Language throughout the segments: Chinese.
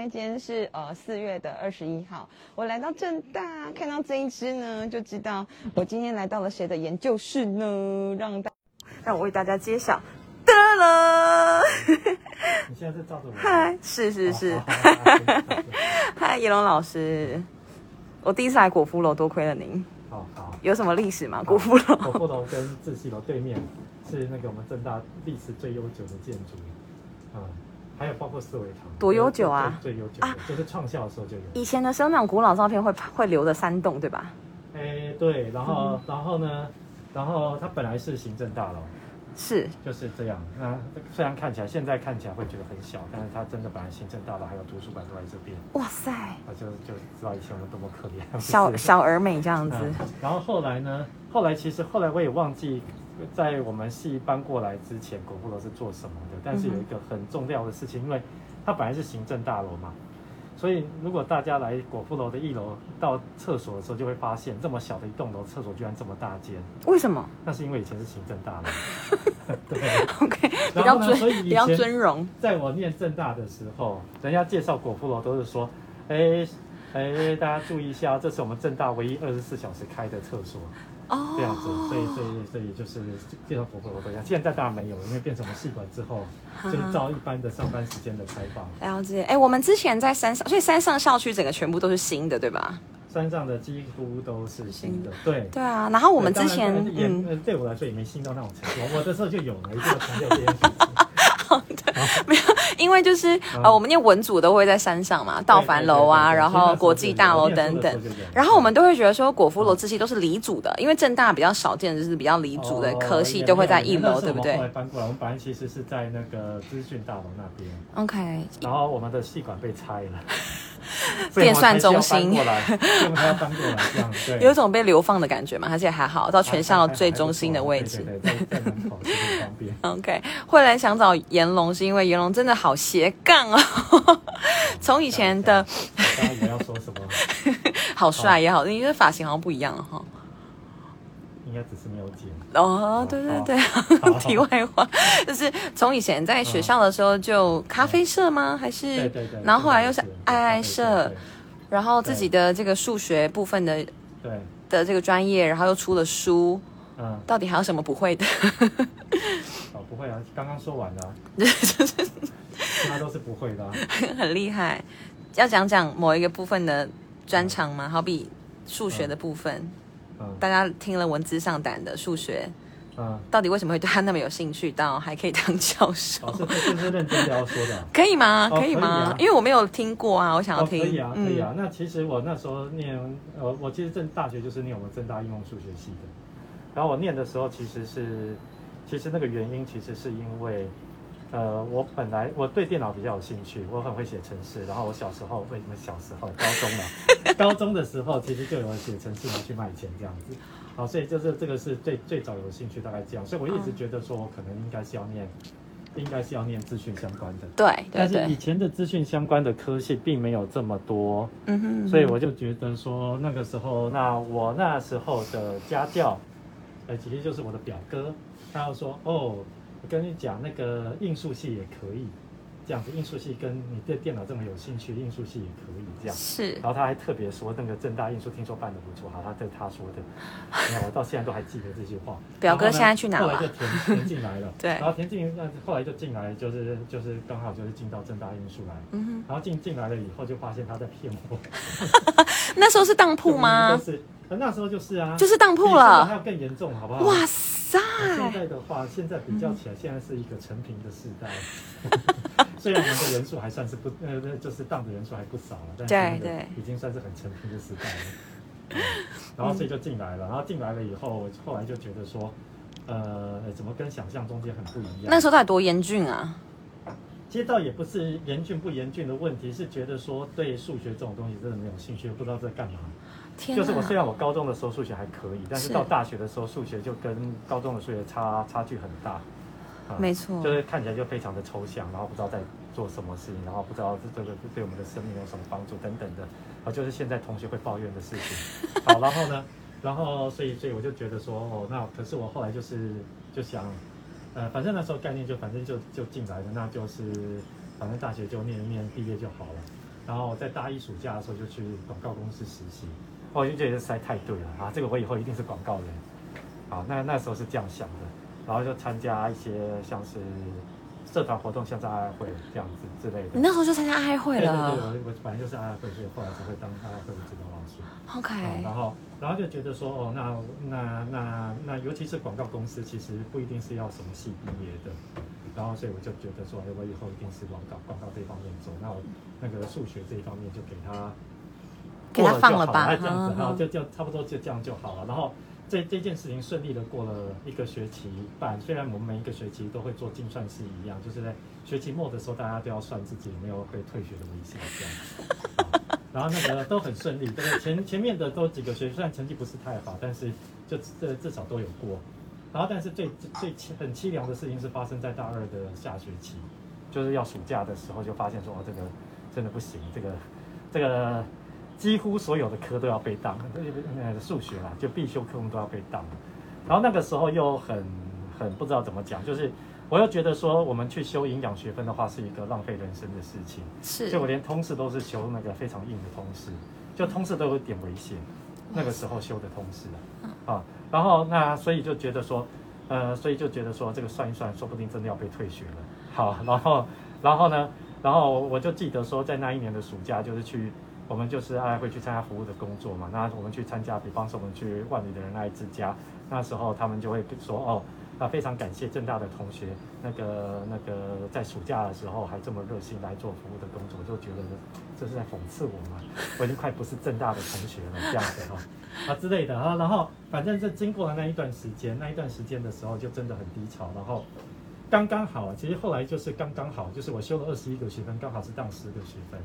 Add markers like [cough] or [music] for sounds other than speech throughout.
嗨，今天是呃四月的二十一号，我来到正大，看到这一支呢，就知道我今天来到了谁的研究室呢？让大让我为大家揭晓。得了，你现在在照着我？嗨，是是是，[laughs] 嗨，叶龙老师，我第一次来果夫楼，多亏了您。好好。有什么历史吗？果夫楼？果夫楼跟自系楼对面是那个我们正大历史最悠久的建筑，嗯，还有包括四维堂，多悠久啊最最悠久的，就是创校的时候就有。以前的时候那种古老照片会会留着山洞，对吧？哎，对，然后嗯然后呢，然后它本来是行政大楼，是，就是这样。那虽然看起来现在看起来会觉得很小，但是它真的本来行政大楼还有图书馆都在这边，哇塞，啊，就就知道以前我们多么可怜。小 [laughs] 小而美这样子。嗯，然后后来呢？后来其实后来我也忘记，在我们系搬过来之前，果腹楼是做什么的。但是有一个很重要的事情，因为它本来是行政大楼嘛，所以如果大家来果腹楼的一楼到厕所的时候，就会发现这么小的一栋楼，厕所居然这么大间。为什么那是因为以前是行政大楼。[laughs] 对？[laughs] OK，比然较尊后呢所以以比较尊荣。在我念正大的时候，人家介绍果腹楼都是说，哎哎，大家注意一下，这是我们正大唯一二十四小时开的厕所。哦，这样子，所以所以所以就是介绍佛佛罗这样。现在当然没有，因为变成我们系馆之后，就是照一般的上班时间的开放。了解。哎，我们之前在山上，所以山上校区整个全部都是新的，对吧？山上的几乎都是新的，对。对啊。然后我们之前也嗯，呃对我来说也没新到那种程度，我的时候就有了，一定要强调这件事情。[laughs] 因为就是嗯呃，我们念文组都会在山上嘛，道凡楼啊，然后国际大楼等等。。然后我们都会觉得说，果夫楼自系都是离组的，因为正大比较少见，就是比较离组的科系都会在一楼，对不后对来搬过来，我们本来其实是在那个资讯大楼那边，？OK，然后我们的系馆被拆了，[laughs] 电算中心要搬过来，所以我们才要搬过来这样，对。[laughs] 有一种被流放的感觉嘛，而且还好到全校最中心的位置。[laughs] 对对对，在在门口是很方便。OK，会来想找炎龙，是因为炎龙真的好斜杠哦，从以前的刚刚也要说什么？好帅也好，你的发型好像不一样了哈。应该只是没有剪。哦，对对对，好 [laughs] 题外话，就是从以前在学校的时候就咖啡社吗？还是对对。然后后来又是爱爱社，然后自己的这个数学部分的对，的这个专业，然后又出了书，嗯，到底还有什么不会的？[laughs] 哦，不会啊，刚刚说完了啊，[laughs] 其他都是不会的啊。很厉害。要讲讲某一个部分的专长吗？好比数学的部分，嗯大家听了文字上胆的数学，嗯，到底为什么会对他那么有兴趣，到还可以当教授？这这是认真的要说的啊。可以吗？哦可以吗？可以啊因为我没有听过啊，我想要哦，可。以啊，可以嗯啊。那其实我那时候念，呃，我其实正大学就是念我们正大应用数学系的。然后我念的时候，其实是，其实那个原因其实是因为，呃，我本来我对电脑比较有兴趣，我很会写程式。然后我小时候为什么小时候高中嘛，高中的时候其实就有写程式拿去卖钱这样子。好，所以就是这个是最最早有兴趣，大概这样。所以我一直觉得说，我可能应该是要念，应该是要念资讯相关的。对对但是以，前的资讯相关的科系并没有这么多，嗯哼，所以我就觉得说那个时候，那我那时候的家教，呃，其实就是我的表哥，他要说哦，我跟你讲，那个应数系也可以，这样子，应数系跟你对电脑这么有兴趣，应数系也可以这样。是然后他还特别说，那个正大应数听说办的不错，好，他对他说的，你看我到现在都还记得这句话。表哥现在去哪了后来就填填进来了，[laughs] 对然后填进，那后来就进来，就是就是刚好就是进到正大应数来，嗯然后进进来了以后，就发现他在骗我。哼，[laughs] 那时候是当铺吗都？[laughs] 是，呃那时候就是啊，就是当铺比现在还了。有更严重，好不好？哇塞！现在的话，现在比较起来，现在是一个成平的时代。[laughs] 虽然我们的人数还算是不，呃，就是当的人数还不少了，但是已经算是很成平的时代了。嗯然后所以就进来了，然后进来了以后，我后来就觉得说，呃，怎么跟想象中间很不一样？那时候到底多严峻啊？其实倒也不是严峻不严峻的问题，是觉得说对数学这种东西真的没有兴趣，不知道在干嘛。天就是我虽！然我高中的时候数学还可以，但是是到大学的时候数学就跟高中的数学差差距很大。啊没错就是看起来就非常的抽象，然后不知道在做什么事情，然后不知道这个对我们的生命有什么帮助等等的，啊，就是现在同学会抱怨的事情。好，然后呢，然后所以所以我就觉得说，哦，那可是我后来就是就想，呃，反正那时候概念就反正就就进来了，那就是反正大学就念一念，毕业就好了。然后在大一暑假的时候就去广告公司实习，我就觉得实在太对了啊，这个我以后一定是广告人，啊，那那时候是这样想的，然后就参加一些像是社团活动，像是爱爱会这样子之类的。你那时候就参加爱会对对对，了我我本来就是爱爱会，所以后来才会当爱爱会的指导老师。啊，OK，然后然后就觉得说，哦，那那那那，尤其是广告公司，其实不一定是要什么系毕业的。然后所以我就觉得说，哎，我以后一定是广告广告这方面走，那我那个数学这一方面就给他给他过就好放了吧哎这样子，嗯然后就就差不多就这样就好了。然后这这件事情顺利的过了一个学期半，虽然我们每一个学期都会做精算师一样，就是在学期末的时候，大家都要算自己有没有被退学的危险这样子。好然后那个都很顺利，对不对？前前面的都几个学期，虽然成绩不是太好，但是就这至少都有过。然后，但是最最凄很凄凉的事情是发生在大二的下学期，就是要暑假的时候，就发现说，哦，这个真的不行，这个这个几乎所有的科都要被当，呃，数学啦，就必修科目都要被当。然后那个时候又很很不知道怎么讲，就是我又觉得说，我们去修营养学分的话是一个浪费人生的事情。是就我连通识都是修那个非常硬的通识，就通识都有点危险，那个时候修的通识啊，啊，然后那所以就觉得说，呃，所以就觉得说这个算一算，说不定真的要被退学了。好，然后然后呢，然后我就记得说，在那一年的暑假，就是去我们就是爱会去参加服务的工作嘛，那我们去参加，比方说我们去万里的人爱之家，那时候他们就会说哦。那，非常感谢正大的同学，那个那个在暑假的时候还这么热心来做服务的工作，就觉得这是在讽刺我嘛，我已经快不是正大的同学了这样子哈、[laughs] 啊之类的啊，然后反正这经过了那一段时间，那一段时间的时候就真的很低潮，然后刚刚好，其实后来就是刚刚好，就是我修了二十一个学分，刚好是当十个学分，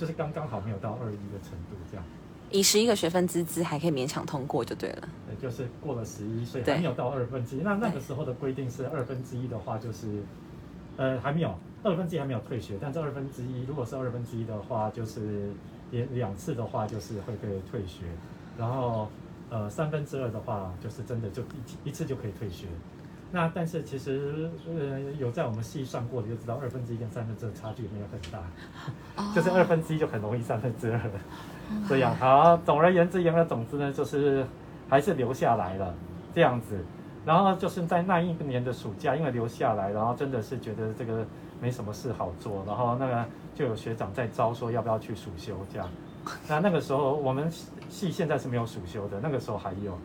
就是刚刚好没有到二一的程度这样。以十一个学分之资还可以勉强通过就对了。对，就是过了十一，所以还没有到二分之一。那那个对时候的规定是二分之一的话，就是呃还没有二分之一还没有退学，但这二分之一如果是二分之一的话，就是连两次的话就是会被退学，然后呃三分之二的话就是真的就一一次就可以退学。那但是其实呃有在我们系算过的就知道，二分之一跟三分之二差距没有很大，哦就是二分之一就很容易三分之二。这样好，总而言之，言而总之呢，就是还是留下来了这样子。然后就是在那一年的暑假，因为留下来，然后真的是觉得这个没什么事好做，然后那个就有学长在招说要不要去暑修这样。那那个时候我们系现在是没有暑修的，那个时候还有。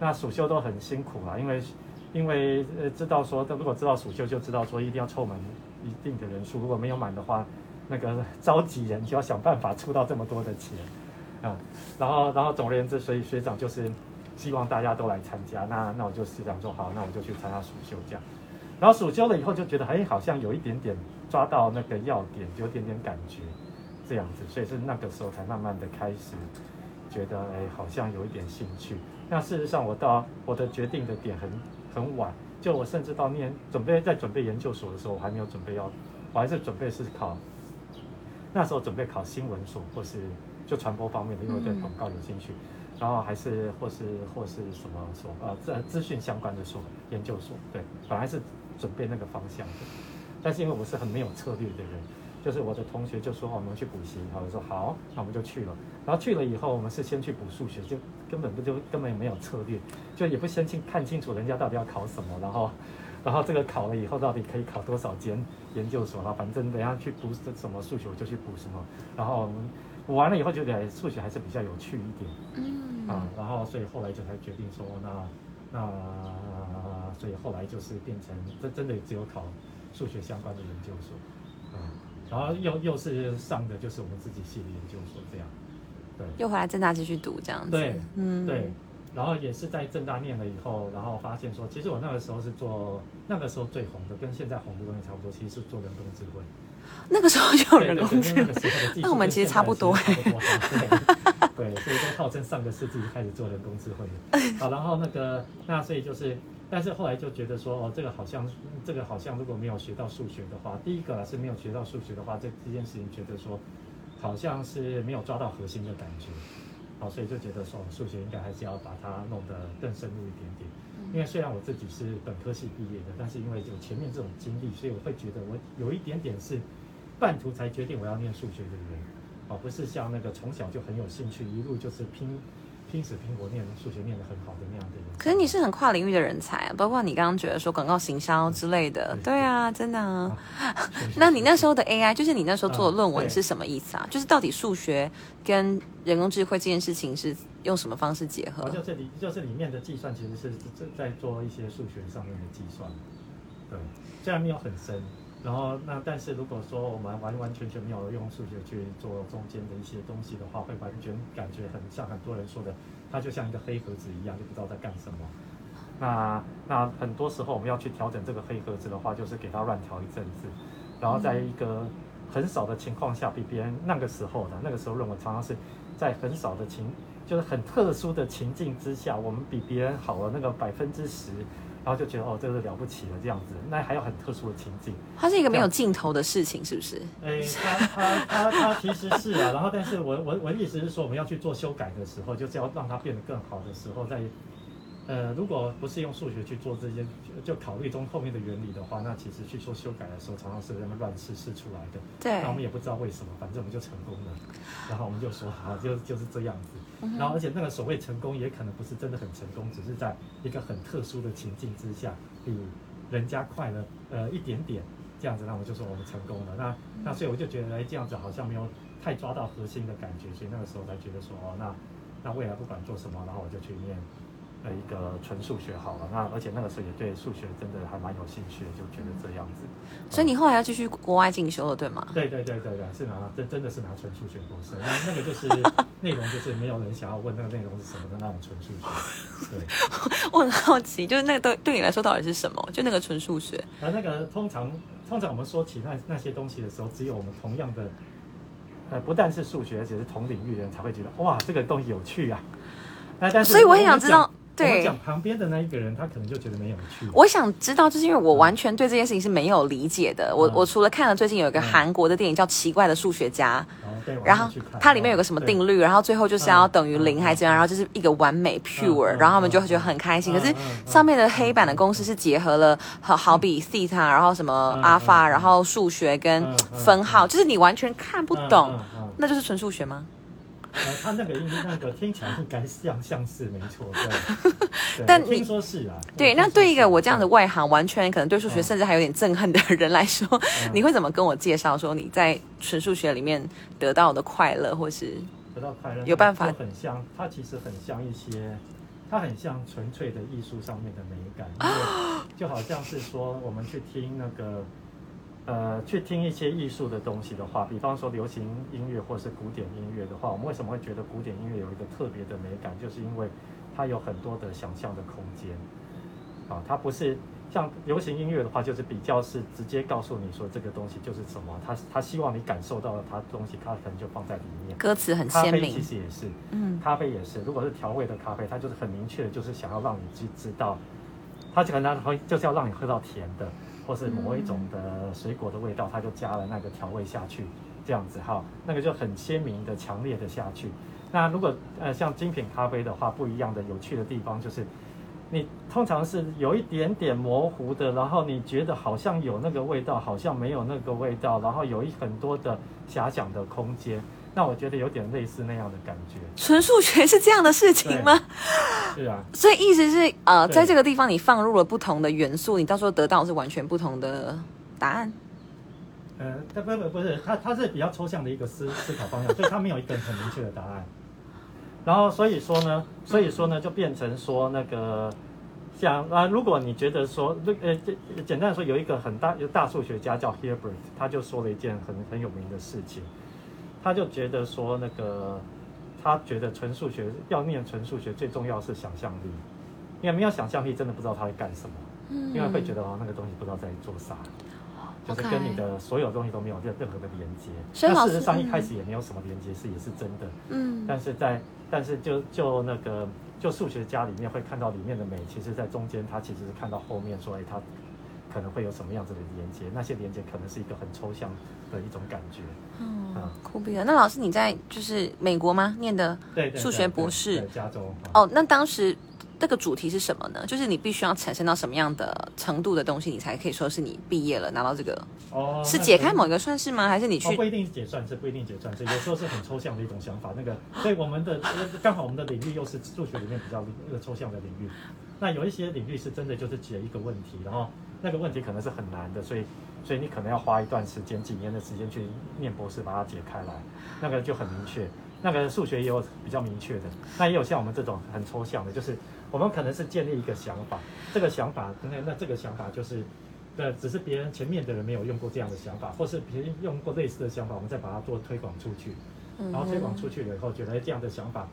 那暑修都很辛苦啦，因为因为呃知道说，如果知道暑修就知道说一定要凑满一定的人数，如果没有满的话，那个召集人就要想办法出到这么多的钱。[laughs] 啊，然后然后总而言之，所以学长就是希望大家都来参加。那那我就是想说，好，那我就去参加暑修这样。然后暑修了以后就觉得，哎，好像有一点点抓到那个要点，有点点感觉这样子，所以是那个时候才慢慢的开始觉得，哎，好像有一点兴趣。那事实上，我到我的决定的点很很晚，就我甚至到念准备在准备研究所的时候，我还没有准备要，我还是准备是考，那时候准备考新闻所或是就传播方面的，因为我对广告有兴趣，然后还是或是或是什么所呃资资讯相关的所研究所，对，本来是准备那个方向的，但是因为我是很没有策略的人，就是我的同学就说、哦我们去补习，然后我说好，那我们就去了，然后去了以后，我们是先去补数学，就根本不就根本没有策略，就也不先清看清楚人家到底要考什么，然后。然后这个考了以后，到底可以考多少间研究所了？反正等下去补什么数学，我就去补什么。然后我们补完了以后，觉得数学还是比较有趣一点。嗯啊，然后所以后来就才决定说，那那所以后来就是变成真真的只有考数学相关的研究所，啊，然后又又是上的就是我们自己系的研究所这样，对又回来正大继续读这样子。对嗯对，然后也是在正大念了以后，然后发现说，其实我那个时候是做那个时候最红的，跟现在红的东西差不多，其实是做人工智慧。那个时候就有人工智对那个慧，时候的技术那我们其实差不多跟现在其实差不多对对，所以都号称上个世纪开始做人工智慧的。好，然后那个那所以就是，但是后来就觉得说，哦，这个好像这个好像如果没有学到数学的话，第一个啊是没有学到数学的话，这这件事情觉得说，好像是没有抓到核心的感觉。好，所以就觉得说，数学应该还是要把它弄得更深入一点点。因为虽然我自己是本科系毕业的，但是因为有前面这种经历，所以我会觉得我有一点点是半途才决定我要念数学的人。哦，不是像那个从小就很有兴趣，一路就是拼拼死拼活念数学念得很好的那样的人。可是你是很跨领域的人才啊，包括你刚刚觉得说广告行销之类的，对对啊，真的啊。[laughs] 那你那时候的 AI，就是你那时候做的论文是什么意思啊？就是到底数学跟人工智慧这件事情是用什么方式结合哦，？就是里就是里面的计算其实是在在做一些数学上面的计算，对，虽然没有很深，然后那但是如果说我们完完全全没有用数学去做中间的一些东西的话，会完全感觉很像很多人说的，它就像一个黑盒子一样，就不知道在干什么。那那很多时候我们要去调整这个黑盒子的话，就是给它乱调一阵子，然后在一个很少的情况下，比别人那个时候的那个时候论文常常是在很少的情，就是很特殊的情境之下，我们比别人好了那个百分之十，然后就觉得哦，这个了不起了这样子。那还有很特殊的情境，它是一个没有尽头的事情，是不是？哎，它它它它其实是啊，然后但是我我我的意思是说，我们要去做修改的时候，就是要让它变得更好的时候，在呃，如果不是用数学去做这些，就就考虑中后面的原理的话，那其实去做修改的时候，常常是那么乱试试出来的。对那我们也不知道为什么，反正我们就成功了，然后我们就说好，就就是这样子。然后而且那个所谓成功，也可能不是真的很成功，只是在一个很特殊的情境之下，比人家快了呃一点点，这样子，那我们就说我们成功了。那那所以我就觉得，哎，这样子好像没有太抓到核心的感觉，所以那个时候才觉得说，哦，那那未来不管做什么，然后我就去念。呃，一个纯数学好了，那而且那个时候也对数学真的还蛮有兴趣的，就觉得这样子。所以你后来要继续国外进修了，对吗？[laughs] 对对对对对，是拿真真的是拿纯数学博士，那那个就是 [laughs] 内容就是没有人想要问那个内容是什么的那种纯数学。对，[laughs] 我很好奇，就是那个对对你来说到底是什么？就那个纯数学。而那个通常通常我们说起那那些东西的时候，只有我们同样的，呃，不但是数学，而且是同领域的人才会觉得哇，这个东西有趣啊。那但是所以我很想知道讲我讲旁边的那一个人，他可能就觉得没有趣。我想知道，就是因为我完全对这件事情是没有理解的。我嗯。我除了看了最近有一个嗯韩国的电影叫《奇怪的数学家》，然后它里面有个什么定律，然后最后就是要嗯等于零嗯还是怎样，然后就是一个完美 pure，嗯然后他们就嗯觉得很开心。可是上面的黑板的公式是结合了好好比 theta，然后什么嗯 alpha，嗯。然后数学跟分号，就是你完全看不懂那就是纯数学吗？呃，他那个应那个听起来应该像像是没错，对。[laughs] 对但听说是啊。对，那对一个我这样的外行，完全可能对数学嗯甚至还有点憎恨的人来说，嗯 [laughs] 你会怎么跟我介绍说你在纯数学里面得到的快乐，或是得到快乐，有办法很像，它其实很像一些，它很像纯粹的艺术上面的美感，因为 [gasps] 就好像是说我们去听那个。呃，去听一些艺术的东西的话，比方说流行音乐或是古典音乐的话，我们为什么会觉得古典音乐有一个特别的美感？就是因为它有很多的想象的空间。啊，它不是像流行音乐的话，就是比较是直接告诉你说这个东西就是什么，它它希望你感受到了它东西，它可能就放在里面。歌词很鲜明咖啡其？实也是，嗯，咖啡也是。如果是调味的咖啡，它就是很明确的，就是想要让你去知道，它可能会就是要让你喝到甜的，或是某一种的水果的味道，它就加了那个调味下去，这样子哈，那个就很鲜明的、强烈的下去。那如果呃像精品咖啡的话，不一样的有趣的地方就是，你通常是有一点点模糊的，然后你觉得好像有那个味道，好像没有那个味道，然后有一很多的遐想的空间。那我觉得有点类似那样的感觉。纯数学是这样的事情吗？是啊，所以意思是，呃，在这个地方你放入了不同的元素，你到时候得到的是完全不同的答案。呃，它不不不是，它它是比较抽象的一个思思考方向，所以它没有一个很明确的答案。然后所以说呢，所以说呢，就变成说那个像啊，如果你觉得说，这呃这简单的说，有一个很大有大数学家叫 Hilbert，他就说了一件很很有名的事情，他就觉得说那个他觉得纯数学要念纯数学最重要是想象力，因为没有想象力，真的不知道他会干什么。嗯因为会觉得哦，那个东西不知道在做啥，就是跟你的所有东西都没有任任何的连接。那事实上一嗯开始也没有什么连接，是也是真的。嗯，但是在但是就就那个就数学家里面会看到里面的美，其实在中间他其实是看到后面说，哎，它可能会有什么样子的连接，那些连接可能是一个很抽象的一种感觉。哦嗯，酷毙了。那老师你在就是美国吗？念的数学对博士对加州。啊哦，那当时这个主题是什么呢？就是你必须要产生到什么样的程度的东西，你才可以说是你毕业了，拿到这个哦，是解开某一个算式吗？还是你去哦，不一定解算式，不一定解算式，[laughs] 有时候是很抽象的一种想法。那个，所以我们的呃刚好我们的领域又是数学里面比较那个抽象的领域。那有一些领域是真的就是解一个问题，然后那个问题可能是很难的，所以所以你可能要花一段时间、几年的时间去念博士把它解开来，那个就很明确。那个数学也有比较明确的，那也有像我们这种很抽象的，就是我们可能是建立一个想法，这个想法那那这个想法就是。呃，只是别人前面的人没有用过这样的想法，或是别人用过类似的想法，我们再把它做推广出去。然后推广出去了以后，觉得哎这样的想法，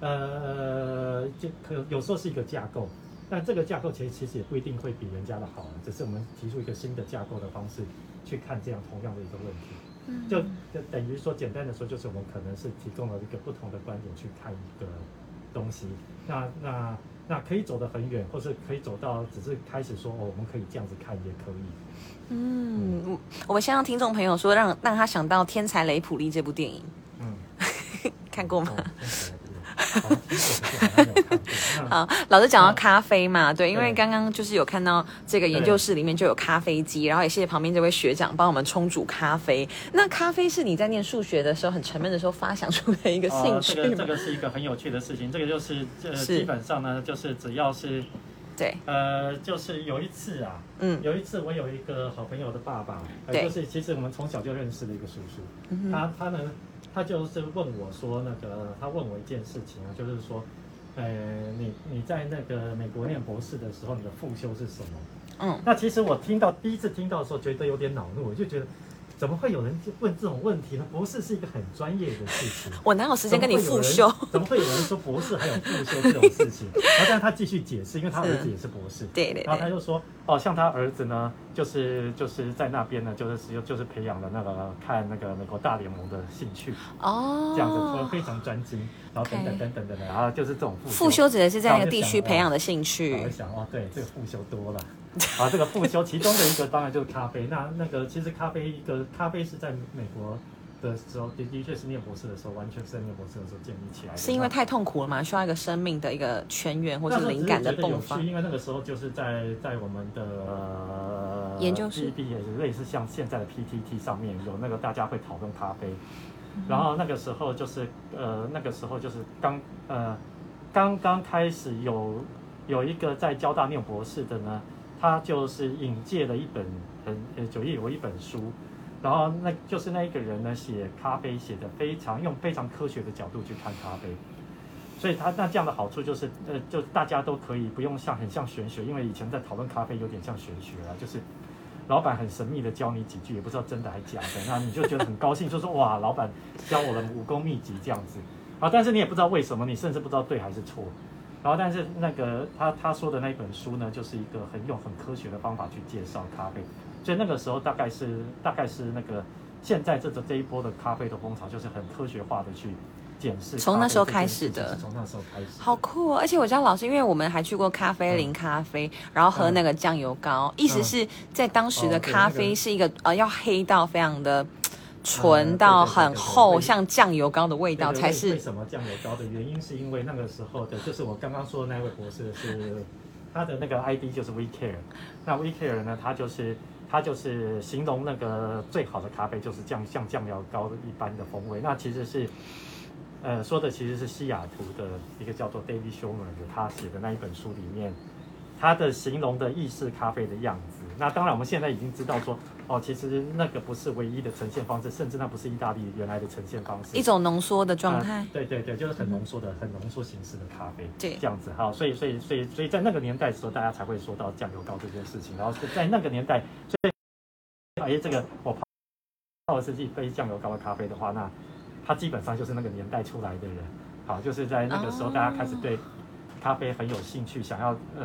呃，就可有时候是一个架构，但这个架构其实其实也不一定会比人家的好，只是我们提出一个新的架构的方式去看这样同样的一个问题，就就等于说简单的说，就是我们可能是提供了一个不同的观点去看一个东西，那那那可以走得很远，或是可以走到只是开始说哦，我们可以这样子看也可以。嗯，我们先让听众朋友说，让让他想到《天才雷普利》这部电影，嗯，[laughs] 看过吗？好老师讲到咖啡嘛，对，因为对。刚刚就是有看到这个研究室里面就有咖啡机，然后也谢谢旁边这位学长帮我们冲煮咖啡。那咖啡是你在念数学的时候很沉闷的时候发想出的一个兴呃、趣这个这？个是一个很有趣的事情。这个就是呃，是。基本上呢，就是只要是对，呃，就是有一次啊，嗯。有一次我有一个好朋友的爸爸，呃、就是其实我们从小就认识的一个叔叔，嗯他他呢，他就是问我说，那个他问我一件事情啊，就是说，呃，你你在那个美国念博士的时候，你的副修是什么？嗯，那其实我听到第一次听到的时候，觉得有点恼怒，我就觉得怎么会有人问这种问题呢？博士是一个很专业的事情。[laughs] 我哪有时间跟你复修？[laughs] 怎么会有人说博士还有复修这种事情？然后，但是他继续解释，因为他儿子也是博士。[laughs] 对对对，然后他就说，哦，像他儿子呢，就是就是在那边呢，就是就就是培养了那个看那个美国大联盟的兴趣，哦，这样子非常专精，然后等等等等等等，然后就是这种复复修指的是在那个地区培养的兴我趣我。想哦，对，这个复修多了。[laughs] 啊，这个复修其中的一个当然就是咖啡。那那个其实咖啡一个咖啡是在美国的时候，的的确是念博士的时候，完全是在念博士的时候建立起来的。是因为太痛苦了嘛，需要一个生命的一个泉源或那时候是灵感的迸发，。因为那个时候就是在在我们的呃研究室也是类似像现在的 PTT 上面有那个大家会讨论咖啡，嗯然后那个时候就是呃那个时候就是刚呃刚刚开始有有一个在交大念博士的呢，他就是引介了一本很呃九页有一本书。然后那就是那一个人呢，写咖啡写的非常用非常科学的角度去看咖啡，所以他那这样的好处就是，呃，就大家都可以不用像很像玄学，因为以前在讨论咖啡有点像玄学啊，就是老板很神秘的教你几句，也不知道真的还假的，那你就觉得很高兴，就说哇，老板教我的武功秘籍这样子啊，但是你也不知道为什么，你甚至不知道对还是错。然后，但是那个他他说的那本书呢，就是一个很用很科学的方法去介绍咖啡，所以那个时候大概是大概是那个现在这个这一波的咖啡的风潮，就是很科学化的去检视。从那时候开始的从那时候开始。好酷哦！而且我知道老师，因为我们还去过咖啡林咖啡，然后喝那个酱油膏，意思是在当时的咖啡是一个呃要黑到非常的纯到很厚，像酱油膏的味道才对对为。什么酱油膏的原因，是因为那个时候的，就是我刚刚说的那位博士是他的那个 ID 就是 We Care，那 We Care 呢，他就是他就是形容那个最好的咖啡就是酱像酱油膏一般的风味，那其实是。呃，说的其实是西雅图的一个叫做 David Schumer 的他写的那一本书里面，他的形容的意式咖啡的样子。那当然，我们现在已经知道说，哦，其实那个不是唯一的呈现方式，甚至那不是意大利原来的呈现方式。一种浓缩的状态啊，对对对，就是很浓缩的、很浓缩形式的咖啡，对这样子哈。所以所以所以所以在那个年代的时候，大家才会说到酱油膏这件事情。然后是在那个年代，所以哎，这个我泡泡的是一杯酱油膏的咖啡的话，那他基本上就是那个年代出来的人。好，就是在那个时候，哦大家开始对咖啡很有兴趣，想要呃